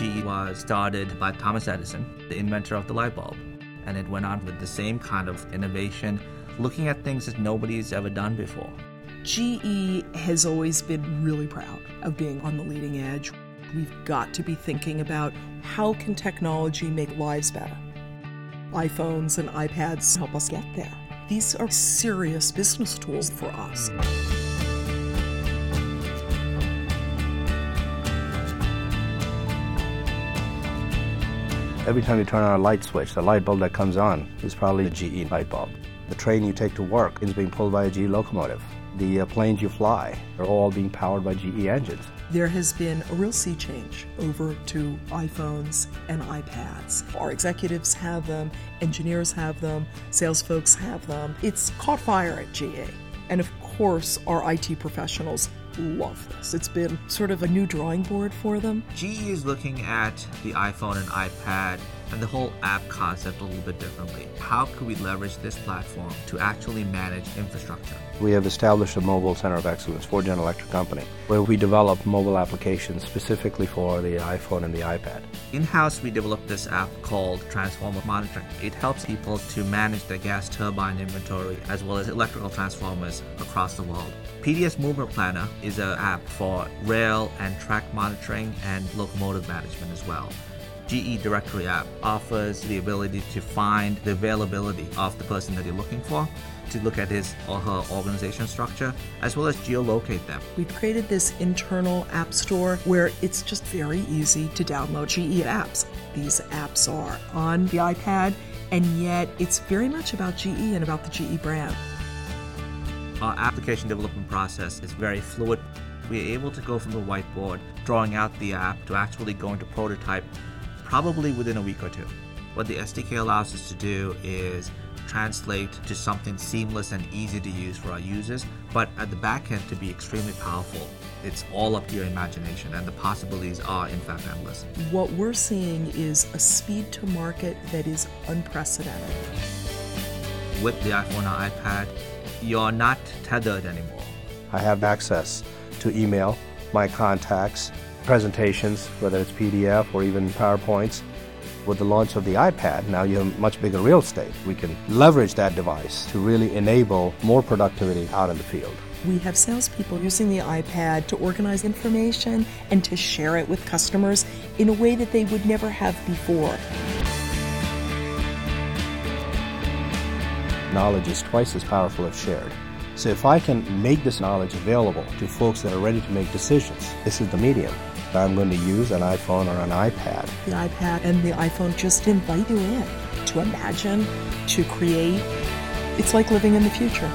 GE was started by Thomas Edison, the inventor of the light bulb. And it went on with the same kind of innovation, looking at things that nobody's ever done before. GE has always been really proud of being on the leading edge. We've got to be thinking about how can technology make lives better. iPhones and iPads help us get there. These are serious business tools for us. Every time you turn on a light switch, the light bulb that comes on is probably a GE light bulb. The train you take to work is being pulled by a GE locomotive. The uh, planes you fly are all being powered by GE engines. There has been a real sea change over to iPhones and iPads. Our executives have them, engineers have them, sales folks have them. It's caught fire at GE. And of course, our IT professionals love this. It's been sort of a new drawing board for them. GE is looking at the iPhone and iPad and the whole app concept a little bit differently. How could we leverage this platform to actually manage infrastructure? We have established a mobile center of excellence for General Electric Company, where we develop mobile applications specifically for the iPhone and the iPad. In-house, we developed this app called Transformer Monitoring. It helps people to manage their gas turbine inventory as well as electrical transformers across the world. PDS Movement Planner is an app for rail and track monitoring and locomotive management as well. GE Directory app offers the ability to find the availability of the person that you're looking for, to look at his or her organization structure, as well as geolocate them. We've created this internal app store where it's just very easy to download GE apps. These apps are on the iPad, and yet it's very much about GE and about the GE brand. Our application development process is very fluid. We're able to go from the whiteboard, drawing out the app, to actually going to prototype probably within a week or two. What the SDK allows us to do is translate to something seamless and easy to use for our users, but at the back end to be extremely powerful. It's all up to your imagination, and the possibilities are, in fact, endless. What we're seeing is a speed to market that is unprecedented. With the iPhone or iPad, you're not tethered anymore. I have access to email, my contacts, presentations, whether it's PDF or even PowerPoints. With the launch of the iPad, now you have much bigger real estate. We can leverage that device to really enable more productivity out in the field. We have salespeople using the iPad to organize information and to share it with customers in a way that they would never have before. Knowledge is twice as powerful if shared. So if I can make this knowledge available to folks that are ready to make decisions, this is the medium. I'm going to use an iPhone or an iPad. The iPad and the iPhone just invite you in to imagine, to create. It's like living in the future.